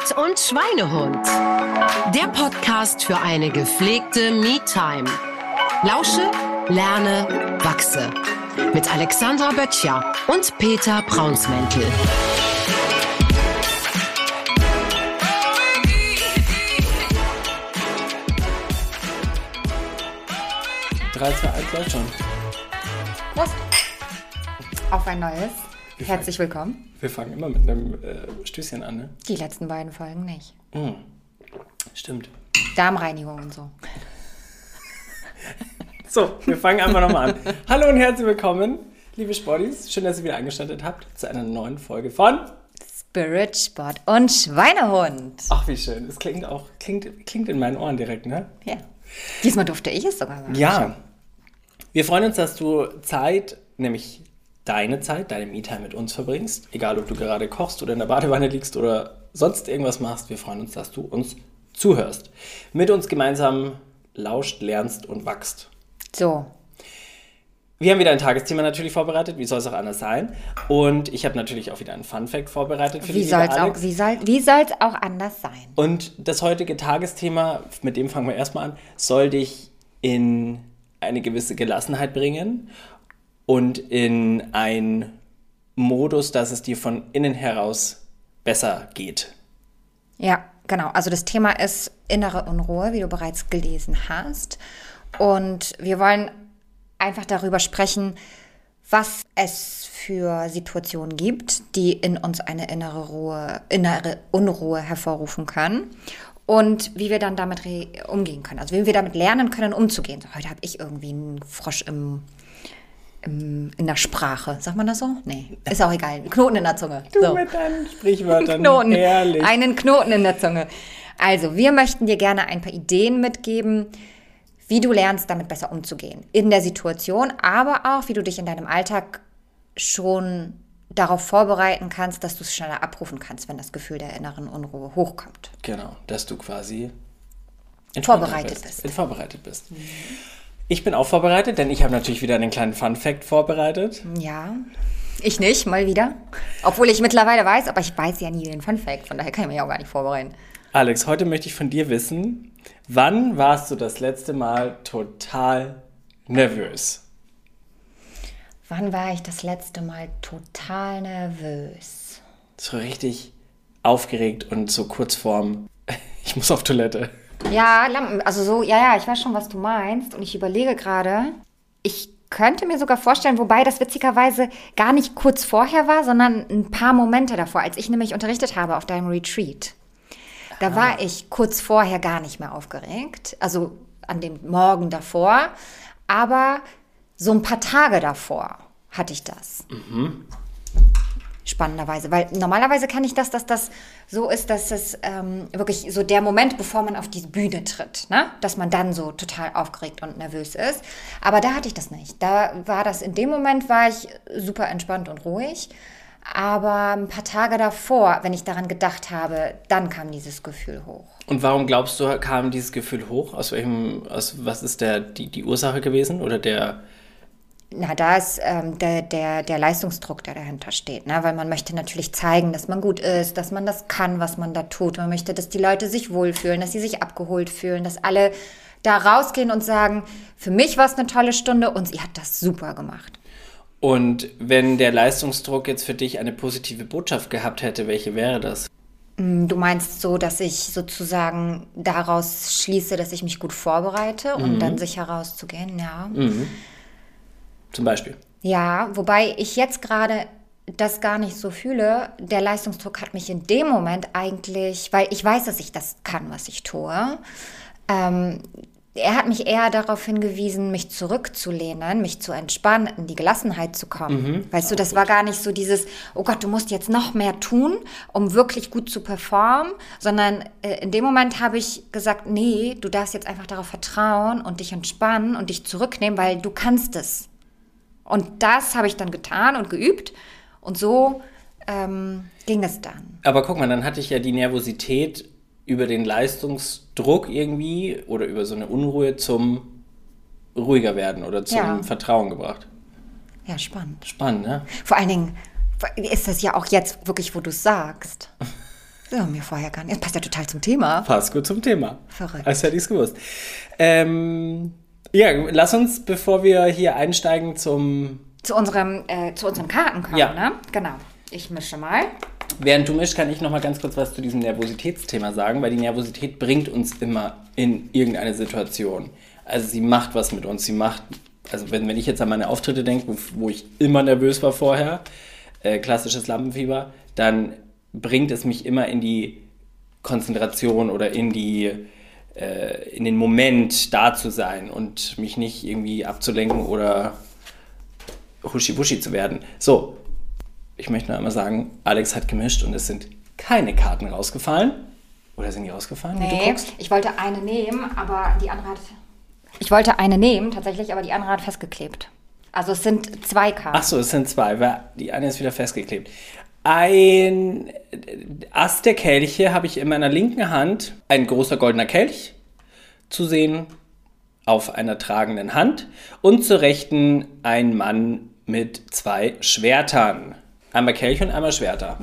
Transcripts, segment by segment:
Sport und Schweinehund. Der Podcast für eine gepflegte Me-Time. Lausche, lerne, wachse. Mit Alexandra Böttcher und Peter Braunsmäntel. Drei, zwei, eins, läuft schon. Prost. Auf ein neues. Herzlich willkommen. Wir fangen immer mit einem äh, Stößchen an, ne? Die letzten beiden Folgen nicht. Mm. Stimmt. Darmreinigung und so. So, wir fangen einfach nochmal an. Hallo und herzlich willkommen, liebe Sportis. Schön, dass ihr wieder eingeschaltet habt zu einer neuen Folge von. Spirit, Sport und Schweinehund. Ach, wie schön. Es klingt auch, klingt, klingt in meinen Ohren direkt, ne? Ja. Diesmal durfte ich es sogar sagen. Ja. Wir freuen uns, dass du Zeit, nämlich deine Zeit, deine Me-Time mit uns verbringst. Egal, ob du gerade kochst oder in der Badewanne liegst oder sonst irgendwas machst. Wir freuen uns, dass du uns zuhörst. Mit uns gemeinsam lauscht, lernst und wachst. So. Wir haben wieder ein Tagesthema natürlich vorbereitet. Wie soll es auch anders sein? Und ich habe natürlich auch wieder einen Fun-Fact vorbereitet für Wie dich, soll lieber es auch, wie soll, wie soll's auch anders sein? Und das heutige Tagesthema, mit dem fangen wir erstmal an, soll dich in eine gewisse Gelassenheit bringen und in einen Modus, dass es dir von innen heraus besser geht. Ja, genau. Also das Thema ist innere Unruhe, wie du bereits gelesen hast. Und wir wollen einfach darüber sprechen, was es für Situationen gibt, die in uns eine innere Ruhe, innere Unruhe hervorrufen können und wie wir dann damit umgehen können. Also wie wir damit lernen können, umzugehen. Heute habe ich irgendwie einen Frosch im, in der Sprache. Sagt man das so? Nee, ist auch egal. Ein Knoten in der Zunge. so. mit deinen Sprichwörtern. Knoten. Ehrlich. Einen Knoten in der Zunge. Also, wir möchten dir gerne ein paar Ideen mitgeben, wie du lernst, damit besser umzugehen. In der Situation, aber auch, wie du dich in deinem Alltag schon darauf vorbereiten kannst, dass du es schneller abrufen kannst, wenn das Gefühl der inneren Unruhe hochkommt. Genau, dass du quasi Vorbereitet bist. In vorbereitet bist. Ich bin auch vorbereitet, denn ich habe natürlich wieder einen kleinen Fun-Fact vorbereitet. Ja. Ich nicht, mal wieder. Obwohl ich mittlerweile weiß, aber ich weiß ja nie den Fun Fact, von daher kann ich mich auch gar nicht vorbereiten. Alex, heute möchte ich von dir wissen, wann warst du das letzte Mal total nervös? Wann war ich das letzte Mal total nervös? So richtig aufgeregt und so kurz vorm, ich muss auf Toilette. Ja, Lampen, also so, ja, ja, ich weiß schon, was du meinst. Und ich überlege gerade, ich könnte mir sogar vorstellen, wobei das witzigerweise gar nicht kurz vorher war, sondern ein paar Momente davor, als ich nämlich unterrichtet habe auf deinem Retreat. Da war ich kurz vorher gar nicht mehr aufgeregt, also an dem Morgen davor, aber so ein paar Tage davor hatte ich das. Spannenderweise, weil normalerweise kann ich das, dass das so ist, dass es ähm, wirklich so der Moment, bevor man auf die Bühne tritt, ne? dass man dann so total aufgeregt und nervös ist. Aber da hatte ich das nicht. Da war das, in dem Moment war ich super entspannt und ruhig. Aber ein paar Tage davor, wenn ich daran gedacht habe, dann kam dieses Gefühl hoch. Und warum glaubst du, kam dieses Gefühl hoch? Aus welchem, aus was ist der, die, die Ursache gewesen? Oder der, Na, da ist ähm, der, der, der Leistungsdruck, der dahinter steht. Ne? Weil man möchte natürlich zeigen, dass man gut ist, dass man das kann, was man da tut. Man möchte, dass die Leute sich wohlfühlen, dass sie sich abgeholt fühlen, dass alle da rausgehen und sagen, für mich war es eine tolle Stunde und sie hat das super gemacht. und wenn der Leistungsdruck jetzt für dich eine positive Botschaft gehabt hätte, welche wäre das? Du meinst so, dass ich sozusagen daraus schließe, dass ich mich gut vorbereite, um dann sicher rauszugehen, ja. Zum Beispiel. Ja, wobei ich jetzt gerade das gar nicht so fühle. Der Leistungsdruck hat mich in dem Moment eigentlich, weil ich weiß, dass ich das kann, was ich tue. Ähm, er hat mich eher darauf hingewiesen, mich zurückzulehnen, mich zu entspannen, in die Gelassenheit zu kommen. Weißt du, das war gar nicht so dieses, oh Gott, du musst jetzt noch mehr tun, um wirklich gut zu performen, sondern äh, in dem Moment habe ich gesagt, nee, du darfst jetzt einfach darauf vertrauen und dich entspannen und dich zurücknehmen, weil du kannst es. Und das habe ich dann getan und geübt. Und so ähm, ging es dann. Aber guck mal, dann hatte ich ja die Nervosität über den Leistungsdruck irgendwie oder über so eine Unruhe zum ruhiger werden oder zum Ja. Vertrauen gebracht. Ja, spannend. Spannend, ne? Vor allen Dingen ist das ja auch jetzt wirklich, wo du es sagst. Das war mir vorher gar nicht. Das passt ja total zum Thema. Passt gut zum Thema. Verrückt. Als hätte ich es gewusst. Ähm, ja, lass uns, bevor wir hier einsteigen zum. Zu unserem, äh, zu unseren Karten kommen, Ja. ne? Genau. Ich mische mal. Während du mischst, kann ich noch mal ganz kurz was zu diesem Nervositätsthema sagen, weil die Nervosität bringt uns immer in irgendeine Situation. Also sie macht was mit uns. Sie macht, also wenn, wenn ich jetzt an meine Auftritte denke, wo, wo ich immer nervös war vorher, äh, klassisches Lampenfieber, dann bringt es mich immer in die Konzentration oder in die in den Moment da zu sein und mich nicht irgendwie abzulenken oder huschi-wuschi zu werden. So, ich möchte nur einmal sagen, Alex hat gemischt und es sind keine Karten rausgefallen. Oder sind die rausgefallen, Nee, ich wollte eine nehmen, aber die andere hat. Ich wollte eine nehmen, tatsächlich, aber die andere hat festgeklebt. Also es sind zwei Karten. Ach so, es sind zwei, weil die eine ist wieder festgeklebt. Ein Ast der Kelche habe ich in meiner linken Hand, ein großer goldener Kelch zu sehen auf einer tragenden Hand und zur rechten ein Mann mit zwei Schwertern. Einmal Kelch und einmal Schwerter.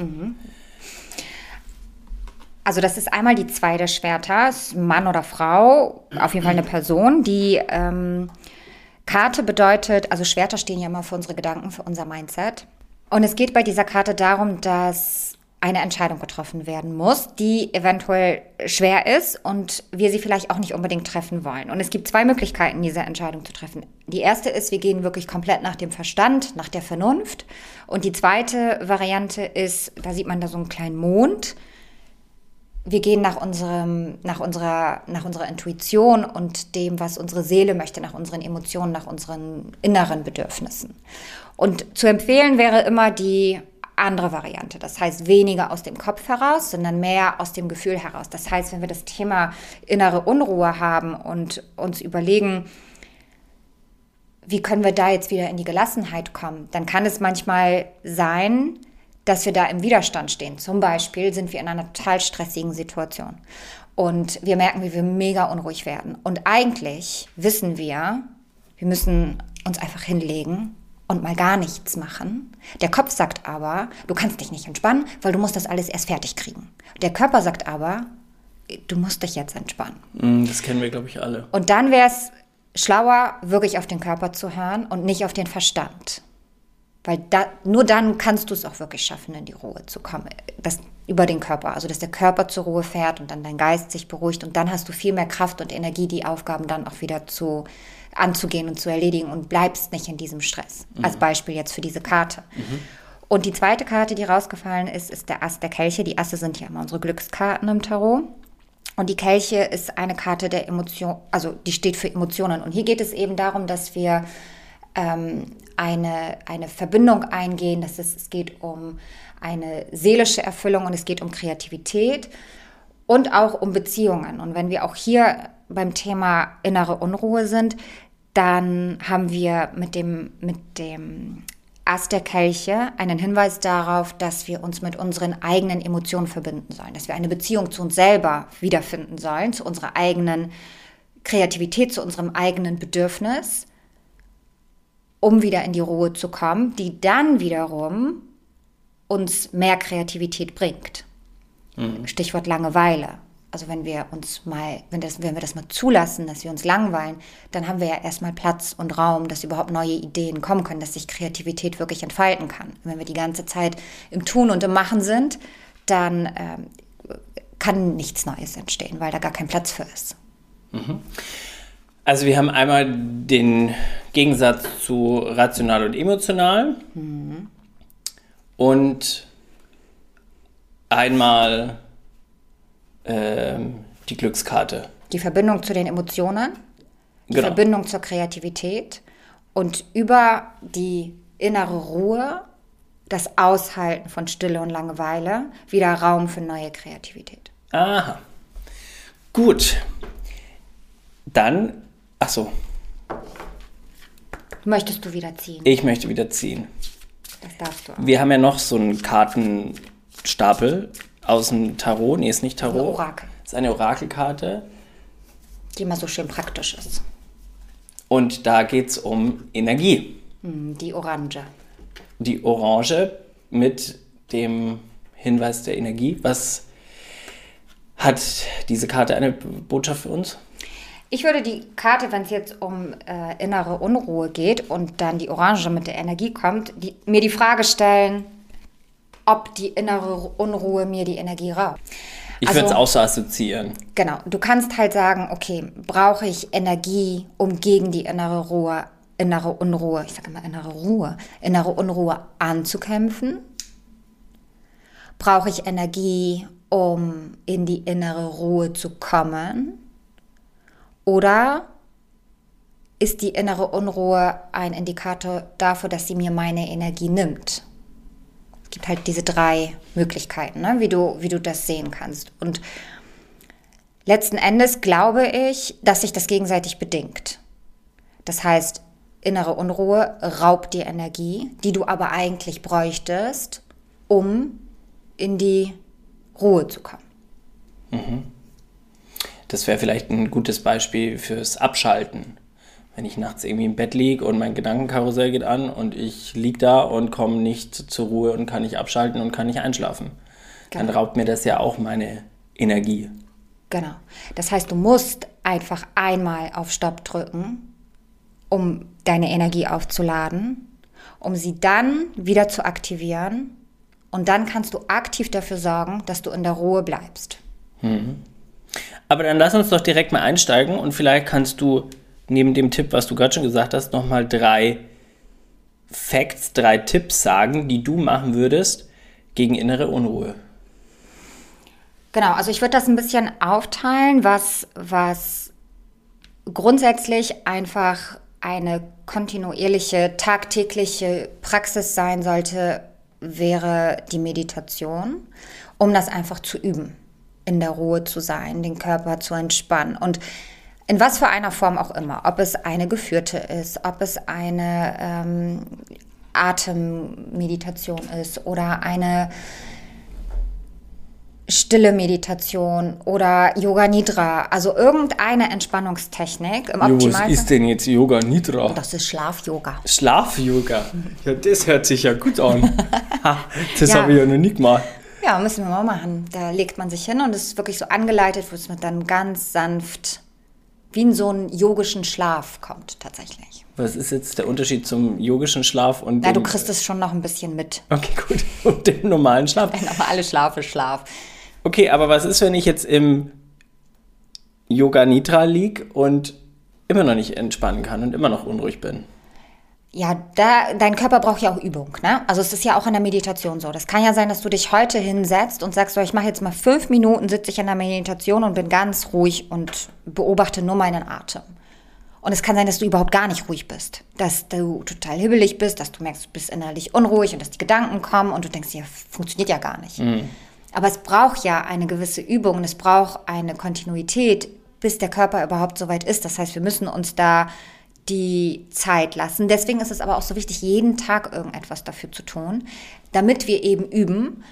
Also das ist einmal die zwei der Schwerter, Mann oder Frau, auf jeden Fall eine Person. Die ähm, Karte bedeutet, also Schwerter stehen ja immer für unsere Gedanken, für unser Mindset. Und es geht bei dieser Karte darum, dass eine Entscheidung getroffen werden muss, die eventuell schwer ist und wir sie vielleicht auch nicht unbedingt treffen wollen. Und es gibt zwei Möglichkeiten, diese Entscheidung zu treffen. Die erste ist, wir gehen wirklich komplett nach dem Verstand, nach der Vernunft. Und die zweite Variante ist, da sieht man da so einen kleinen Mond wir gehen nach unserem, nach unserer, nach unserer Intuition und dem, was unsere Seele möchte, nach unseren Emotionen, nach unseren inneren Bedürfnissen. Und zu empfehlen wäre immer die andere Variante. Das heißt, weniger aus dem Kopf heraus, sondern mehr aus dem Gefühl heraus. Das heißt, wenn wir das Thema innere Unruhe haben und uns überlegen, wie können wir da jetzt wieder in die Gelassenheit kommen, dann kann es manchmal sein, dass wir da im Widerstand stehen. Zum Beispiel sind wir in einer total stressigen Situation und wir merken, wie wir mega unruhig werden. Und eigentlich wissen wir, wir müssen uns einfach hinlegen und mal gar nichts machen. Der Kopf sagt aber, du kannst dich nicht entspannen, weil du musst das alles erst fertig kriegen. Der Körper sagt aber, du musst dich jetzt entspannen. Mm, Das kennen wir, glaube ich, alle. Und dann wäre es schlauer, wirklich auf den Körper zu hören und nicht auf den Verstand. Weil da, nur dann kannst du es auch wirklich schaffen, in die Ruhe zu kommen. Das, über den Körper. Also, dass der Körper zur Ruhe fährt und dann dein Geist sich beruhigt. Und dann hast du viel mehr Kraft und Energie, die Aufgaben dann auch wieder zu, anzugehen und zu erledigen und bleibst nicht in diesem Stress. Als Beispiel jetzt für diese Karte. Und die zweite Karte, die rausgefallen ist, ist der Ass der Kelche. Die Asse sind ja immer unsere Glückskarten im Tarot. Und die Kelche ist eine Karte der Emotion, also die steht für Emotionen. Und hier geht es eben darum, dass wir ähm, eine, eine Verbindung eingehen. Das ist, es geht um eine seelische Erfüllung und es geht um Kreativität und auch um Beziehungen. Und wenn wir auch hier beim Thema innere Unruhe sind, dann haben wir mit dem, mit dem Ast der Kelche einen Hinweis darauf, dass wir uns mit unseren eigenen Emotionen verbinden sollen, dass wir eine Beziehung zu uns selber wiederfinden sollen, zu unserer eigenen Kreativität, zu unserem eigenen Bedürfnis, um wieder in die Ruhe zu kommen, die dann wiederum uns mehr Kreativität bringt. Stichwort Langeweile. Also wenn wir uns mal, wenn, das, wenn wir das mal zulassen, dass wir uns langweilen, dann haben wir ja erstmal Platz und Raum, dass überhaupt neue Ideen kommen können, dass sich Kreativität wirklich entfalten kann. Und wenn wir die ganze Zeit im Tun und im Machen sind, dann ähm, kann nichts Neues entstehen, weil da gar kein Platz für ist. Also wir haben einmal den Gegensatz zu rational und emotional und einmal ähm, die Glückskarte. Die Verbindung zu den Emotionen, die Genau. Verbindung zur Kreativität und über die innere Ruhe, das Aushalten von Stille und Langeweile, wieder Raum für neue Kreativität. Aha. Gut. Dann, ach so, Möchtest du wieder ziehen? ich möchte wieder ziehen. Das darfst du auch. Wir haben ja noch so einen Kartenstapel aus dem Tarot. Nee, ist nicht Tarot. Ein Orakel. ist eine Orakelkarte. Die immer so schön praktisch ist. Und da geht es um Energie. Hm, Die Orange. Die Orange mit dem Hinweis der Energie. Was Hat diese Karte eine Botschaft für uns? Ich würde die Karte, wenn es jetzt um äh, innere Unruhe geht und dann die Orange mit der Energie kommt, die, mir die Frage stellen, ob die innere Unruhe mir die Energie raubt. Ich würde es auch so assoziieren. Genau, du kannst halt sagen, okay, brauche ich Energie, um gegen die innere Ruhe, innere Unruhe, ich sage immer innere Ruhe, innere Unruhe anzukämpfen? Brauche ich Energie, um in die innere Ruhe zu kommen? Oder ist die innere Unruhe ein Indikator dafür, dass sie mir meine Energie nimmt? Es gibt halt diese drei Möglichkeiten, ne? wie, du, wie du das sehen kannst. Und letzten Endes glaube ich, dass sich das gegenseitig bedingt. Das heißt, innere Unruhe raubt dir Energie, die du aber eigentlich bräuchtest, um in die Ruhe zu kommen. Mhm. Das wäre vielleicht ein gutes Beispiel fürs Abschalten wenn ich nachts irgendwie im Bett liege und mein Gedankenkarussell geht an und ich liege da und komme nicht zur Ruhe und kann nicht abschalten und kann nicht einschlafen. Genau. Dann raubt mir das ja auch meine Energie. Genau. Das heißt, du musst einfach einmal auf Stopp drücken, um deine Energie aufzuladen, um sie dann wieder zu aktivieren. Und dann kannst du aktiv dafür sorgen, dass du in der Ruhe bleibst. Mhm. Aber dann lass uns doch direkt mal einsteigen und vielleicht kannst du neben dem Tipp, was du gerade schon gesagt hast, nochmal drei Facts, drei Tipps sagen, die du machen würdest gegen innere Unruhe. Genau, also ich würde das ein bisschen aufteilen, was, was grundsätzlich einfach eine kontinuierliche, tagtägliche Praxis sein sollte, wäre die Meditation, um das einfach zu üben, in der Ruhe zu sein, den Körper zu entspannen. Und in was für einer Form auch immer, ob es eine geführte ist, ob es eine ähm, Atemmeditation ist oder eine stille Meditation oder Yoga Nidra, also irgendeine Entspannungstechnik. Im jo, was ist denn jetzt Yoga Nidra? Das ist Schlaf-Yoga. Schlaf-Yoga? Ja, das hört sich ja gut an. das ja. habe ich ja noch nie gemacht. Ja, müssen wir mal machen. Da legt man sich hin und es ist wirklich so angeleitet, wo es dann ganz sanft wie in so einen yogischen Schlaf kommt tatsächlich. Was ist jetzt der Unterschied zum yogischen Schlaf und Na, du kriegst es schon noch ein bisschen mit. Okay, gut. Und dem normalen Schlaf? Der normale Schlaf ist Schlaf. Okay, aber was ist, wenn ich jetzt im Yoga Nidra liege und immer noch nicht entspannen kann und immer noch unruhig bin? Ja, da, dein Körper braucht ja auch Übung. Ne? Also es ist ja auch in der Meditation so. Das kann ja sein, dass du dich heute hinsetzt und sagst, so, ich mache jetzt mal fünf Minuten, sitze ich in der Meditation und bin ganz ruhig und beobachte nur meinen Atem. Und es kann sein, dass du überhaupt gar nicht ruhig bist. Dass du total hibbelig bist, dass du merkst, du bist innerlich unruhig und dass die Gedanken kommen und du denkst, ja, funktioniert ja gar nicht. Mhm. Aber es braucht ja eine gewisse Übung und es braucht eine Kontinuität, bis der Körper überhaupt so weit ist. Das heißt, wir müssen uns da die Zeit lassen. Deswegen ist es aber auch so wichtig, jeden Tag irgendetwas dafür zu tun, damit wir eben üben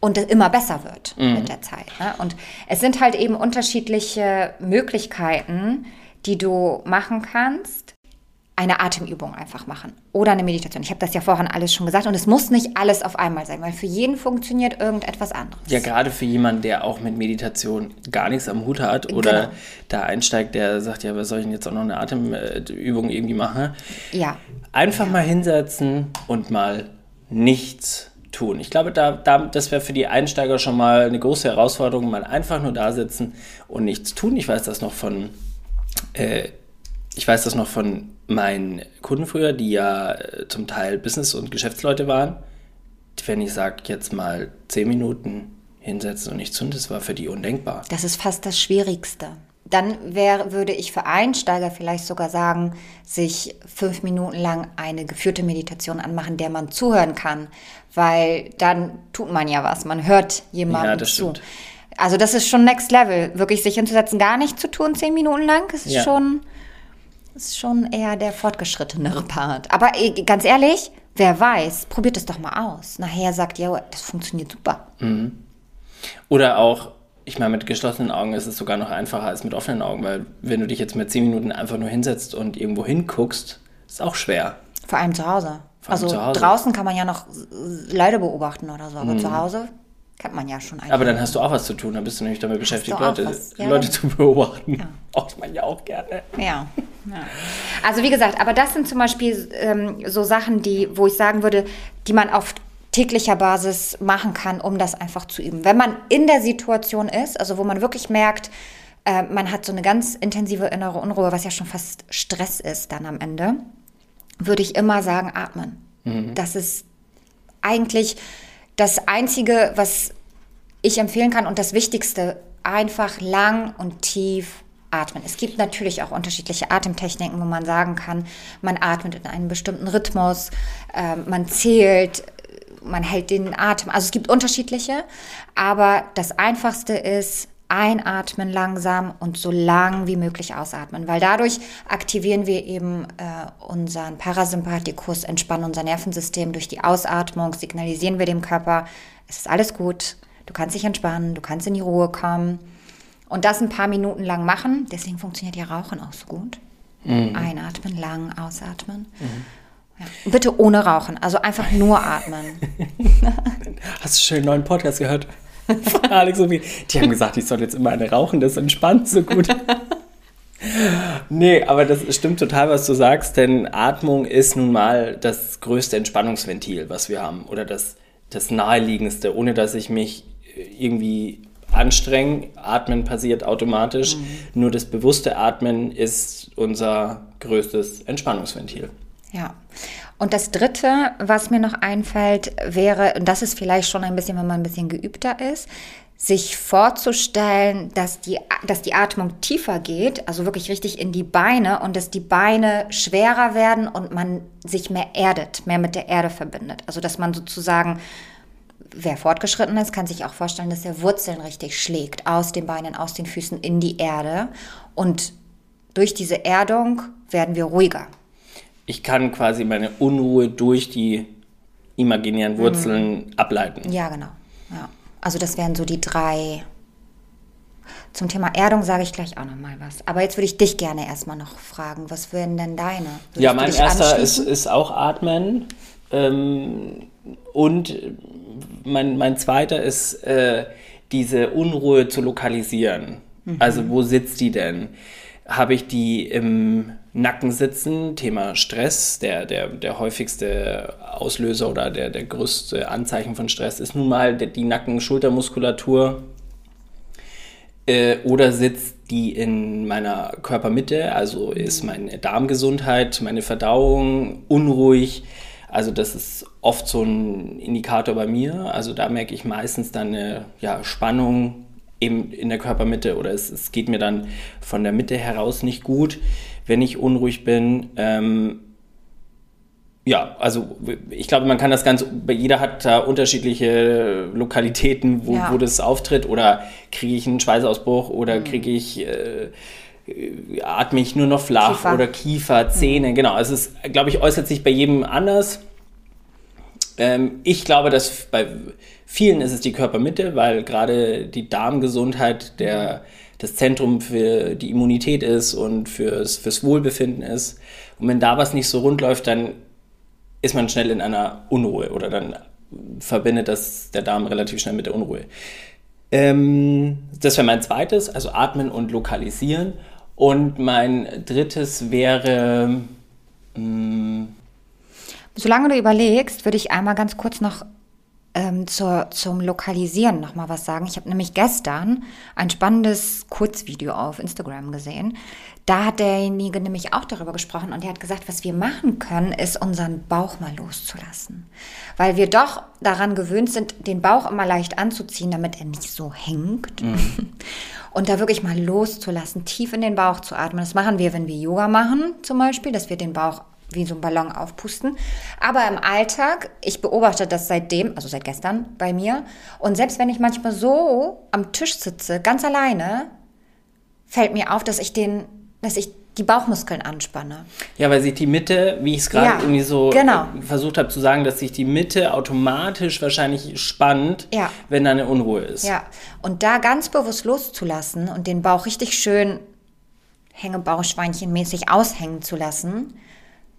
und es immer besser wird mhm. mit der Zeit. Ne? Und es sind halt eben unterschiedliche Möglichkeiten, die du machen kannst eine Atemübung einfach machen oder eine Meditation. Ich habe das ja vorhin alles schon gesagt und es muss nicht alles auf einmal sein, weil für jeden funktioniert irgendetwas anderes. Ja, gerade für jemanden, der auch mit Meditation gar nichts am Hut hat oder genau. da einsteigt, der sagt, ja, was soll ich denn jetzt auch noch eine Atemübung irgendwie machen? Ja. Einfach ja. mal hinsetzen und mal nichts tun. Ich glaube, da, da, das wäre für die Einsteiger schon mal eine große Herausforderung, mal einfach nur da sitzen und nichts tun. Ich weiß das noch von, äh, ich weiß das noch von meinen Kunden früher, die ja äh, zum Teil Business- und Geschäftsleute waren, wenn ich sage, jetzt mal zehn Minuten hinsetzen und nichts tun, das war für die undenkbar. Das ist fast das Schwierigste. Dann wär, würde ich für Einsteiger vielleicht sogar sagen, sich fünf Minuten lang eine geführte Meditation anmachen, der man zuhören kann, weil dann tut man ja was, man hört jemandem ja, das zu. Stimmt. Also das ist schon Next Level, wirklich sich hinzusetzen, gar nichts zu tun, zehn Minuten lang, das ist ja. schon ist schon eher der fortgeschrittenere Part. Aber ganz ehrlich, wer weiß, probiert es doch mal aus. Nachher sagt ihr, das funktioniert super. Mhm. Oder auch, ich meine, mit geschlossenen Augen ist es sogar noch einfacher als mit offenen Augen, weil wenn du dich jetzt mit zehn Minuten einfach nur hinsetzt und irgendwo hinguckst, ist auch schwer. Vor allem zu Hause. Vor allem also zu Hause. draußen kann man ja noch Leute beobachten oder so, aber mhm. zu Hause Kennt man ja schon eigentlich. Aber dann hast du auch was zu tun, dann bist du nämlich damit beschäftigt, Leute, was, ja. Leute zu beobachten. Auch ich meine ja auch gerne. Ja. ja. Also wie gesagt, aber das sind zum Beispiel ähm, so Sachen, die, wo ich sagen würde, die man auf täglicher Basis machen kann, um das einfach zu üben. Wenn man in der Situation ist, also wo man wirklich merkt, äh, man hat so eine ganz intensive innere Unruhe, was ja schon fast Stress ist dann am Ende, würde ich immer sagen, atmen. Das ist eigentlich das Einzige, was ich empfehlen kann und das Wichtigste, einfach lang und tief atmen. Es gibt natürlich auch unterschiedliche Atemtechniken, wo man sagen kann, man atmet in einem bestimmten Rhythmus, äh, man zählt, man hält den Atem. Also es gibt unterschiedliche, aber das Einfachste ist einatmen langsam und so lang wie möglich ausatmen, weil dadurch aktivieren wir eben äh, unseren Parasympathikus, entspannen unser Nervensystem durch die Ausatmung, signalisieren wir dem Körper, es ist alles gut, du kannst dich entspannen, du kannst in die Ruhe kommen und das ein paar Minuten lang machen. Deswegen funktioniert ja Rauchen auch so gut. Einatmen, lang ausatmen. Ja. Bitte ohne Rauchen, also einfach nur atmen. Hast du schon einen neuen Podcast gehört? Von Alex und mir. Die haben gesagt, ich soll jetzt immer eine rauchen, das entspannt so gut. Nee, aber das stimmt total, was du sagst, denn Atmung ist nun mal das größte Entspannungsventil, was wir haben. Oder das, das naheliegendste, ohne dass ich mich irgendwie anstrenge. Atmen passiert automatisch. Nur das bewusste Atmen ist unser größtes Entspannungsventil. Ja. Und das Dritte, was mir noch einfällt, wäre, und das ist vielleicht schon ein bisschen, wenn man ein bisschen geübter ist, sich vorzustellen, dass die, dass die Atmung tiefer geht, also wirklich richtig in die Beine und dass die Beine schwerer werden und man sich mehr erdet, mehr mit der Erde verbindet. Also dass man sozusagen, wer fortgeschritten ist, kann sich auch vorstellen, dass er Wurzeln richtig schlägt, aus den Beinen, aus den Füßen in die Erde. Und durch diese Erdung werden wir ruhiger. Ich kann quasi meine Unruhe durch die imaginären Wurzeln ableiten. Ja, genau. Ja. Also das wären so die drei. Zum Thema Erdung sage ich gleich auch noch mal was. Aber jetzt würde ich dich gerne erstmal noch fragen, was wären denn deine? Würdest Ja, mein erster ist, ist auch Atmen. Ähm, und mein, mein zweiter ist, äh, diese Unruhe zu lokalisieren. Also, wo sitzt die denn? Habe ich die im Nacken sitzen? Thema Stress. Der, der, der häufigste Auslöser oder der, der größte Anzeichen von Stress ist nun mal die Nacken-Schultermuskulatur. Äh, oder sitzt die in meiner Körpermitte, also ist meine Darmgesundheit, meine Verdauung unruhig. Also das ist oft so ein Indikator bei mir. Also da merke ich meistens dann eine ja, Spannung eben in der Körpermitte oder es, es geht mir dann von der Mitte heraus nicht gut, wenn ich unruhig bin. Ähm, ja, also ich glaube, man kann das ganz, jeder hat da unterschiedliche Lokalitäten, wo, Ja. wo das auftritt. Oder kriege ich einen Schweißausbruch oder kriege ich, äh, atme ich nur noch flach Kiefer. oder Kiefer, Zähne. Genau, es ist, glaube ich, äußert sich bei jedem anders. Ähm, ich glaube, dass bei vielen ist es die Körpermitte, weil gerade die Darmgesundheit der, das Zentrum für die Immunität ist und fürs, fürs Wohlbefinden ist. Und wenn da was nicht so rund läuft, dann ist man schnell in einer Unruhe oder dann verbindet das der Darm relativ schnell mit der Unruhe. Ähm, das wäre mein zweites, also atmen und lokalisieren. Und mein drittes wäre, Solange du überlegst, würde ich einmal ganz kurz noch ähm, zur, zum Lokalisieren noch mal was sagen. Ich habe nämlich gestern ein spannendes Kurzvideo auf Instagram gesehen. Da hat derjenige nämlich auch darüber gesprochen und er hat gesagt, was wir machen können, ist unseren Bauch mal loszulassen. Weil wir doch daran gewöhnt sind, den Bauch immer leicht anzuziehen, damit er nicht so hängt. Und da wirklich mal loszulassen, tief in den Bauch zu atmen. Das machen wir, wenn wir Yoga machen, zum Beispiel, dass wir den Bauch wie so ein Ballon aufpusten. Aber im Alltag, ich beobachte das seitdem, also seit gestern bei mir. Und selbst wenn ich manchmal so am Tisch sitze, ganz alleine, fällt mir auf, dass ich den, dass ich die Bauchmuskeln anspanne. Ja, weil sich die Mitte, wie ich es gerade Ja, irgendwie so genau. äh, versucht habe zu sagen, dass sich die Mitte automatisch wahrscheinlich spannt, Ja. wenn da eine Unruhe ist. Ja, und da ganz bewusst loszulassen und den Bauch richtig schön Hängebauchschweinchenmäßig aushängen zu lassen,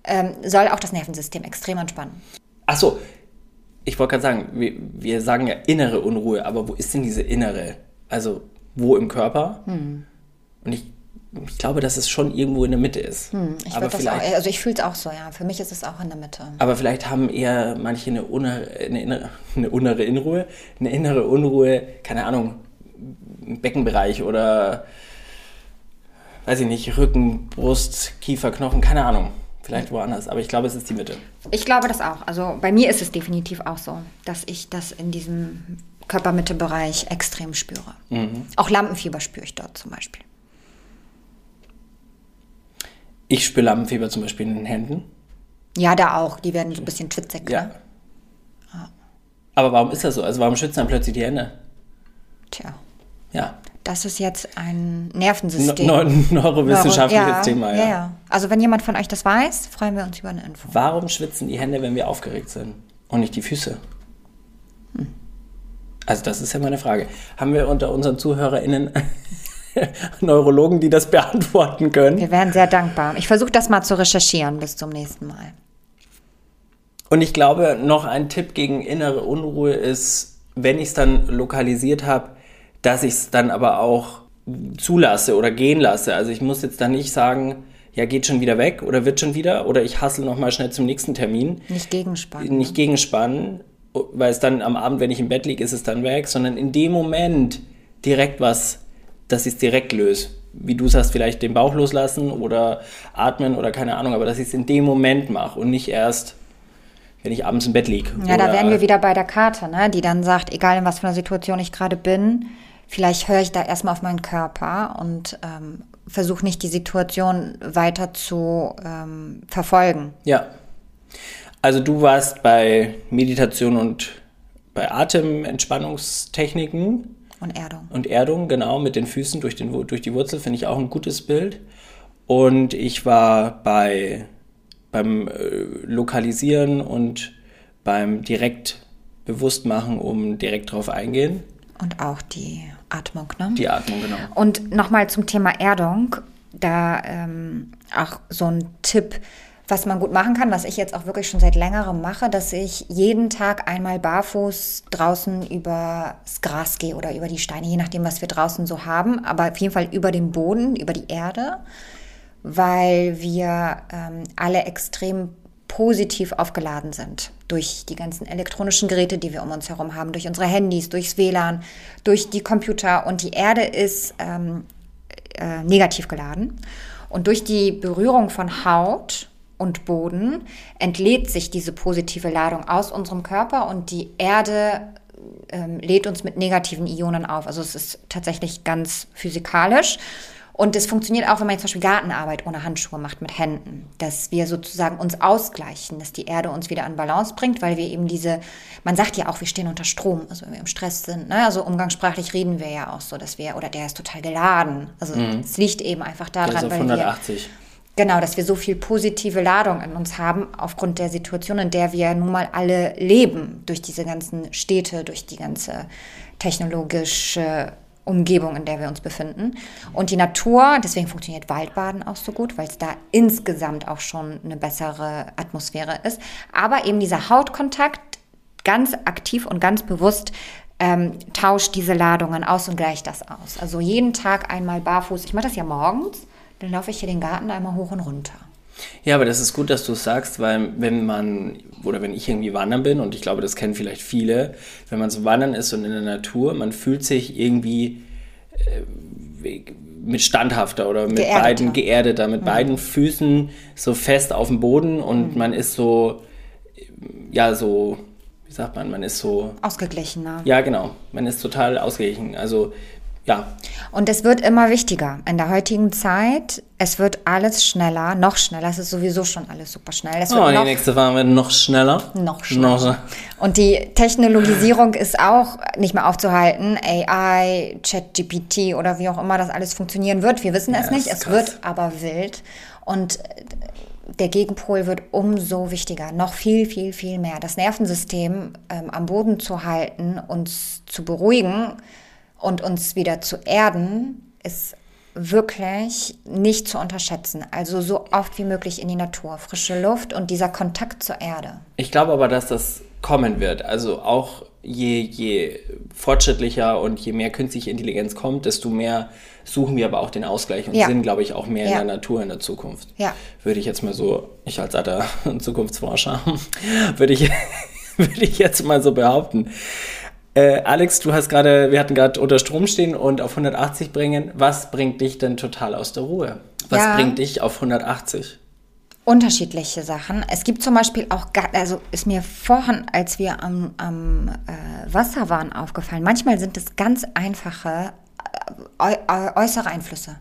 ähm, soll auch das Nervensystem extrem entspannen. Ach so, ich wollte gerade sagen, wir, wir sagen ja innere Unruhe, aber wo ist denn diese innere? Also wo im Körper? Hm. Und ich, ich glaube, dass es schon irgendwo in der Mitte ist. Hm, Ich aber, vielleicht, auch, also ich fühle es auch so, ja. Für mich ist es auch in der Mitte. aber vielleicht haben eher manche eine, innere, eine, innere, eine innere Unruhe, eine innere Unruhe, keine Ahnung, im Beckenbereich oder weiß ich nicht, Rücken, Brust, Kiefer, Knochen, keine Ahnung. Vielleicht woanders, aber ich glaube, es ist die Mitte. Ich glaube das auch. Also bei mir ist es definitiv auch so, dass ich das in diesem Körpermittebereich extrem spüre. Auch Lampenfieber spüre ich dort zum Beispiel. Ich spüre Lampenfieber zum Beispiel in den Händen. Ja, da auch. Die werden so ein bisschen schwitzig. Ja. Ne? Aber warum ist das so? Also warum schützen dann plötzlich die Hände? Tja, Ja. Das ist jetzt ein Nervensystem. no, neurowissenschaftliches ja, Thema, ja. ja. ja. Also wenn jemand von euch das weiß, freuen wir uns über eine Info. Warum schwitzen die Hände, wenn wir aufgeregt sind? Und nicht die Füße? Also das ist ja meine Frage. Haben wir unter unseren ZuhörerInnen Neurologen, die das beantworten können? Wir wären sehr dankbar. Ich versuche das mal zu recherchieren bis zum nächsten Mal. Und ich glaube, noch ein Tipp gegen innere Unruhe ist, wenn ich es dann lokalisiert habe, dass ich es dann aber auch zulasse oder gehen lasse. Also ich muss jetzt dann nicht sagen, ja, geht schon wieder weg oder wird schon wieder oder ich hassle nochmal schnell zum nächsten Termin. Nicht gegenspannen. Nicht gegenspannen, weil es dann am Abend, wenn ich im Bett liege, ist es dann weg, sondern in dem Moment direkt was, dass ich es direkt löse. Wie du sagst, vielleicht den Bauch loslassen oder atmen oder keine Ahnung, aber dass ich es in dem Moment mache und nicht erst, wenn ich abends im Bett liege. Ja, da wären wir wieder bei der Karte, ne? die dann sagt, egal in was für einer Situation ich gerade bin, vielleicht höre ich da erstmal auf meinen Körper und ähm, versuche nicht die Situation weiter zu ähm, verfolgen. Ja. Also du warst bei Meditation und bei Atementspannungstechniken Und Erdung. und Erdung, genau, mit den Füßen durch, den, durch die Wurzel, finde ich auch ein gutes Bild. Und ich war bei, beim äh, Lokalisieren und beim direkt Bewusstmachen, um direkt drauf eingehen. Und auch die Atmung, ne? Die Atmung, genau. Und nochmal zum Thema Erdung, da ähm, auch so ein Tipp, was man gut machen kann, was ich jetzt auch wirklich schon seit längerem mache, dass ich jeden Tag einmal barfuß draußen übers Gras gehe oder über die Steine, je nachdem, was wir draußen so haben, aber auf jeden Fall über den Boden, über die Erde, weil wir ähm, alle extrem positiv aufgeladen sind durch die ganzen elektronischen Geräte, die wir um uns herum haben, durch unsere Handys, durchs WLAN, durch die Computer und die Erde ist ähm, äh, negativ geladen. Und durch die Berührung von Haut und Boden entlädt sich diese positive Ladung aus unserem Körper und die Erde ähm, lädt uns mit negativen Ionen auf. Also es ist tatsächlich ganz physikalisch. Und es funktioniert auch, wenn man jetzt zum Beispiel Gartenarbeit ohne Handschuhe macht mit Händen, dass wir sozusagen uns ausgleichen, dass die Erde uns wieder an Balance bringt, weil wir eben diese, man sagt ja auch, wir stehen unter Strom, also wenn wir im Stress sind, ne? also umgangssprachlich reden wir ja auch so, dass wir, oder der ist total geladen. Also es liegt eben einfach daran, auf weil wir 180. Genau, dass wir so viel positive Ladung in uns haben, aufgrund der Situation, in der wir nun mal alle leben, durch diese ganzen Städte, durch die ganze technologische Umgebung, in der wir uns befinden. Und die Natur, deswegen funktioniert Waldbaden auch so gut, weil es da insgesamt auch schon eine bessere Atmosphäre ist. Aber eben dieser Hautkontakt ganz aktiv und ganz bewusst ähm, tauscht diese Ladungen aus und gleicht das aus. Also jeden Tag einmal barfuß. Ich mache das ja morgens, dann laufe ich hier den Garten einmal hoch und runter. Ja, aber das ist gut, dass du es sagst, weil wenn man, oder wenn ich irgendwie wandern bin, und ich glaube, das kennen vielleicht viele, wenn man so wandern ist und in der Natur, man fühlt sich irgendwie äh, mit standhafter oder mit Geerdeter. beiden geerdeter, mit beiden Füßen so fest auf dem Boden und man ist so, ja, so, wie sagt man, man ist so, Ausgeglichener. ja, genau, man ist total ausgeglichen. Also, ja, Und es wird immer wichtiger in der heutigen Zeit. Es wird alles schneller, noch schneller. Es ist sowieso schon alles super schnell. Es oh, die noch nächste Farbe wird noch schneller. Noch schneller. Und die Technologisierung ist auch nicht mehr aufzuhalten. AI, ChatGPT oder wie auch immer das alles funktionieren wird. Wir wissen es Ja, nicht. ist Es krass. wird aber wild. Und der Gegenpol wird umso wichtiger. Noch viel, viel, viel mehr. Das Nervensystem ähm, am Boden zu halten, uns zu beruhigen und uns wieder zu erden, ist wirklich nicht zu unterschätzen. Also so oft wie möglich in die Natur, frische Luft und dieser Kontakt zur Erde. Ich glaube aber, dass das kommen wird. Also auch je, je fortschrittlicher und je mehr künstliche Intelligenz kommt, desto mehr suchen wir aber auch den Ausgleich und Ja. sind, glaube ich, auch mehr in Ja. der Natur in der Zukunft. Ja. Würde ich jetzt mal so, ich als alter Zukunftsforscher, würde ich, würde ich jetzt mal so behaupten. Äh, Alex, du hast gerade, wir hatten gerade unter Strom stehen und auf 180 bringen. Was bringt dich denn total aus der Ruhe? Was Ja. bringt dich auf 180? unterschiedliche Sachen. Es gibt zum Beispiel auch, also ist mir vorhin, als wir am, am äh, Wasser waren, aufgefallen, manchmal sind es ganz einfache äh, äu äu- äußere Einflüsse.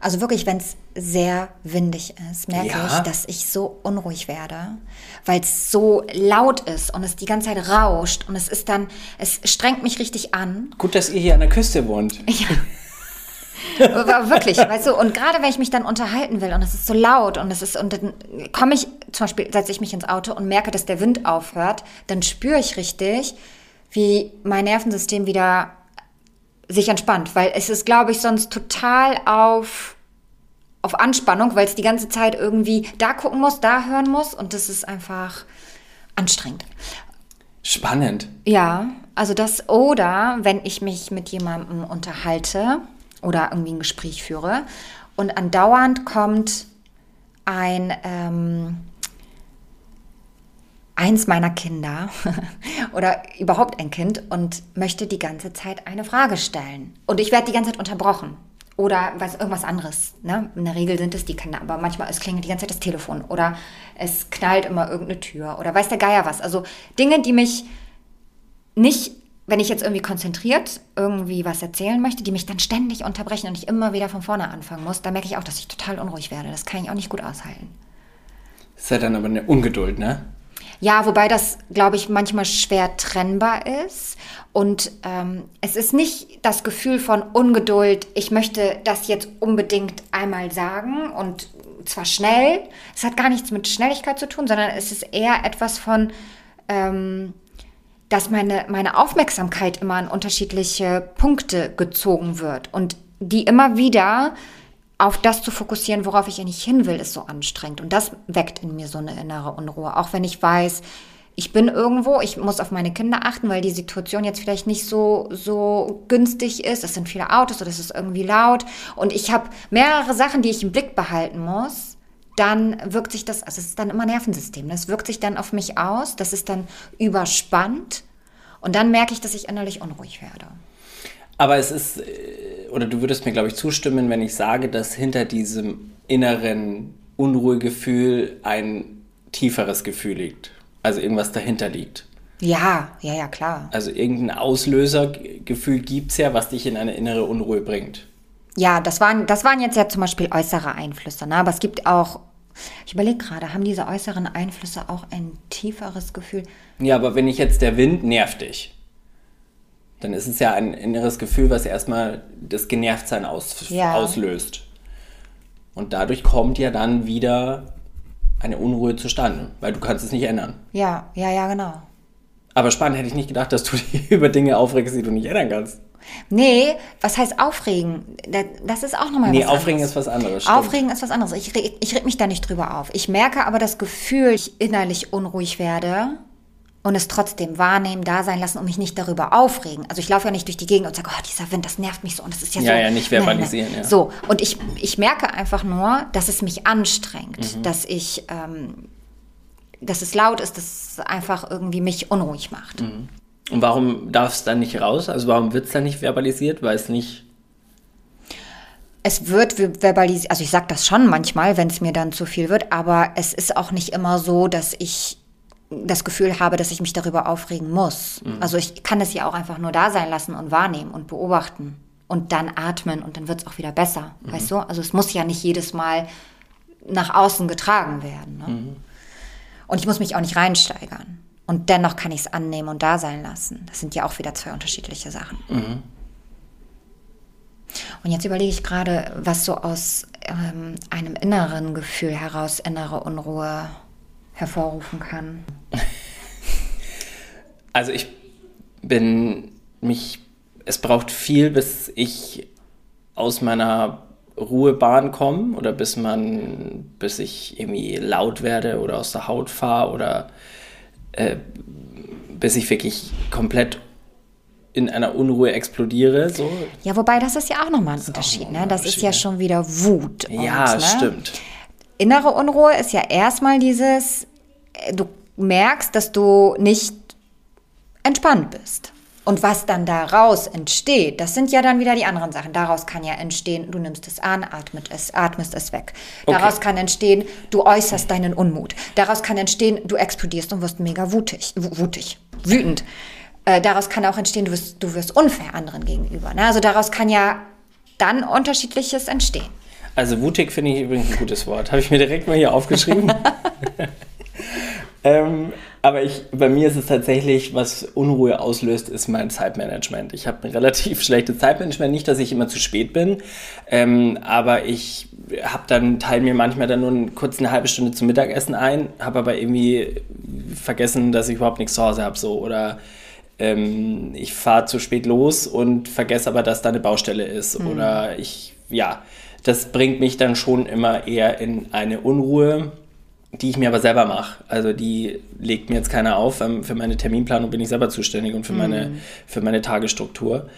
Also wirklich, wenn es sehr windig ist, merke Ja. ich, dass ich so unruhig werde, weil es so laut ist und es die ganze Zeit rauscht und es ist dann, es strengt mich richtig an. Gut, dass ihr hier an der Küste wohnt. Aber wirklich, weißt du, und gerade wenn ich mich dann unterhalten will und es ist so laut und es ist, und dann komme ich, zum Beispiel setze ich mich ins Auto und merke, dass der Wind aufhört, dann spüre ich richtig, wie mein Nervensystem wieder sich entspannt, weil es ist, glaube ich, sonst total auf, auf Anspannung, weil es die ganze Zeit irgendwie da gucken muss, da hören muss und das ist einfach anstrengend. Spannend. Ja, also das oder wenn ich mich mit jemandem unterhalte oder irgendwie ein Gespräch führe und andauernd kommt ein ähm, eins meiner Kinder oder überhaupt ein Kind und möchte die ganze Zeit eine Frage stellen und ich werde die ganze Zeit unterbrochen oder was irgendwas anderes. Ne? In der Regel sind es die Kinder, aber manchmal es klingelt die ganze Zeit das Telefon oder es knallt immer irgendeine Tür oder weiß der Geier was. Also Dinge, die mich nicht, wenn ich jetzt irgendwie konzentriert irgendwie was erzählen möchte, die mich dann ständig unterbrechen und ich immer wieder von vorne anfangen muss, da merke ich auch, dass ich total unruhig werde. Das kann ich auch nicht gut aushalten. Ist ja dann aber eine Ungeduld, ne? Ja, wobei das, glaube ich, manchmal schwer trennbar ist. Und ähm, es ist nicht das Gefühl von Ungeduld, ich möchte das jetzt unbedingt einmal sagen und zwar schnell. Es hat gar nichts mit Schnelligkeit zu tun, sondern es ist eher etwas von, ähm, dass meine, meine Aufmerksamkeit immer an unterschiedliche Punkte gezogen wird und die immer wieder auf das zu fokussieren, worauf ich eigentlich hin will, ist so anstrengend. Und das weckt in mir so eine innere Unruhe. Auch wenn ich weiß, ich bin irgendwo, ich muss auf meine Kinder achten, weil die Situation jetzt vielleicht nicht so, so günstig ist. Es sind viele Autos oder es ist irgendwie laut. Und ich habe mehrere Sachen, die ich im Blick behalten muss. Dann wirkt sich das, also es ist dann immer Nervensystem. Das wirkt sich dann auf mich aus. Das ist dann überspannt. Und dann merke ich, dass ich innerlich unruhig werde. Aber es ist, äh, oder du würdest mir, glaube ich, zustimmen, wenn ich sage, dass hinter diesem inneren Unruhegefühl ein tieferes Gefühl liegt. Also irgendwas dahinter liegt. Ja, ja, ja, klar. Also irgendein Auslösergefühl gibt es ja, was dich in eine innere Unruhe bringt. Ja, das waren, das waren jetzt ja zum Beispiel äußere Einflüsse, ne? aber es gibt auch, ich überlege gerade, haben diese äußeren Einflüsse auch ein tieferes Gefühl? Ja, aber wenn ich jetzt der Wind nervt dich, dann ist es ja ein inneres Gefühl, was erstmal das Genervtsein aus, Ja. auslöst. Und dadurch kommt ja dann wieder eine Unruhe zustande, weil du kannst es nicht ändern. Ja, ja, ja, genau. Aber spannend hätte ich nicht gedacht, dass du dich über Dinge aufregst, die du nicht ändern kannst. Nee, was heißt aufregen? Da- Das ist auch nochmal Nee, was aufregen anderes. ist was anderes. stimmt. Aufregen ist was anderes. Ich, reg- ich reg mich da nicht drüber auf. Ich merke aber das Gefühl, ich innerlich unruhig werde und es trotzdem wahrnehmen, da sein lassen und mich nicht darüber aufregen. Also ich laufe ja nicht durch die Gegend und sage, oh, dieser Wind, das nervt mich so und das ist ja, Ja, so. ja, nicht verbalisieren, ja. So, und ich, ich merke einfach nur, dass es mich anstrengt, Mhm. dass ich, ähm, dass es laut ist, dass es einfach irgendwie mich unruhig macht. Mhm. Und warum darf es dann nicht raus? Also warum wird es dann nicht verbalisiert? Weil es nicht... Es wird verbalisiert, also ich sage das schon manchmal, wenn es mir dann zu viel wird, aber es ist auch nicht immer so, dass ich das Gefühl habe, dass ich mich darüber aufregen muss. Also ich kann es ja auch einfach nur da sein lassen und wahrnehmen und beobachten und dann atmen und dann wird es auch wieder besser, weißt du? Also es muss ja nicht jedes Mal nach außen getragen werden. Ne? Und ich muss mich auch nicht reinsteigern. Und dennoch kann ich es annehmen und da sein lassen. Das sind ja auch wieder zwei unterschiedliche Sachen. Und jetzt überlege ich gerade, was so aus ähm, einem inneren Gefühl heraus innere Unruhe hervorrufen kann. Also ich bin mich... Es braucht viel, bis ich aus meiner Ruhebahn komme oder bis man, bis ich irgendwie laut werde oder aus der Haut fahre oder äh, bis ich wirklich komplett in einer Unruhe explodiere. So. Ja, wobei das ist ja auch nochmal ein Unterschied. Ne? Das ist ja schon wieder Wut. Ja, und, ne? stimmt. Innere Unruhe ist ja erstmal dieses, äh, du merkst, dass du nicht entspannt bist. Und was dann daraus entsteht, das sind ja dann wieder die anderen Sachen. Daraus kann ja entstehen, du nimmst es an, atmet es, atmest es weg. Daraus okay. kann entstehen, du äußerst deinen Unmut. Daraus kann entstehen, du explodierst und wirst mega wutig, wutig, wütend. Äh, daraus kann auch entstehen, du wirst, du wirst unfair anderen gegenüber. Ne? Also daraus kann ja dann unterschiedliches entstehen. Also wutig finde ich übrigens ein gutes Wort. Habe ich mir direkt mal hier aufgeschrieben. ähm, aber ich, bei mir ist es tatsächlich, was Unruhe auslöst, ist mein Zeitmanagement. Ich habe ein relativ schlechtes Zeitmanagement. Nicht, dass ich immer zu spät bin, ähm, aber ich habe dann, teile mir manchmal dann nur kurz eine halbe Stunde zum Mittagessen ein, habe aber irgendwie vergessen, dass ich überhaupt nichts zu Hause habe. So. Oder ähm, ich fahre zu spät los und vergesse aber, dass da eine Baustelle ist. Mhm. Oder ich, ja, das bringt mich dann schon immer eher in eine Unruhe die ich mir aber selber mache. Also die legt mir jetzt keiner auf. Ähm, für meine Terminplanung bin ich selber zuständig und für, mm. meine, für meine Tagesstruktur.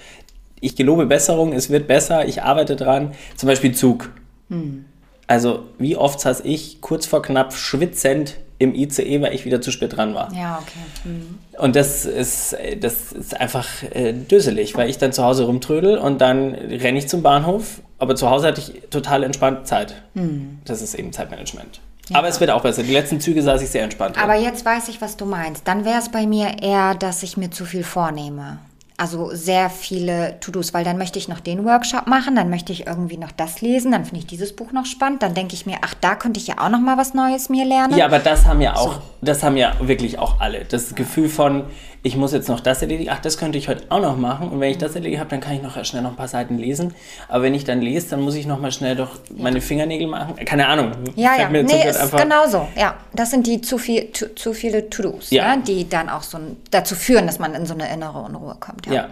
Ich gelobe Besserung, es wird besser, ich arbeite dran. Zum Beispiel Zug. Mm. Also wie oft saß ich kurz vor knapp schwitzend im ICE, weil ich wieder zu spät dran war. Ja, okay. Mhm. Und das ist, das ist einfach äh, düsselig, weil ich dann zu Hause rumtrödel und dann renne ich zum Bahnhof. Aber zu Hause hatte ich total entspannt Zeit. Mhm. Das ist eben Zeitmanagement. Ja. Aber es wird auch besser. Die letzten Züge saß ich sehr entspannt. Aber jetzt weiß ich, was du meinst. Dann wäre es bei mir eher, dass ich mir zu viel vornehme. Also sehr viele To-Dos, weil dann möchte ich noch den Workshop machen, dann möchte ich irgendwie noch das lesen, dann finde ich dieses Buch noch spannend, dann denke ich mir, ach, da könnte ich ja auch noch mal was Neues mir lernen. Ja, aber das haben ja auch, so. das haben ja wirklich auch alle. Das Gefühl von, ich muss jetzt noch das erledigen, ach, das könnte ich heute auch noch machen. Und wenn ich das erledigt habe, dann kann ich noch schnell noch ein paar Seiten lesen. Aber wenn ich dann lese, dann muss ich noch mal schnell doch meine Fingernägel machen. Keine Ahnung. Ja, ja, nee, ist genau so. Ja, das sind die zu, viel, zu, zu viele To-Dos, ja. ja. die dann auch so dazu führen, dass man in so eine innere Unruhe kommt. ja. ja.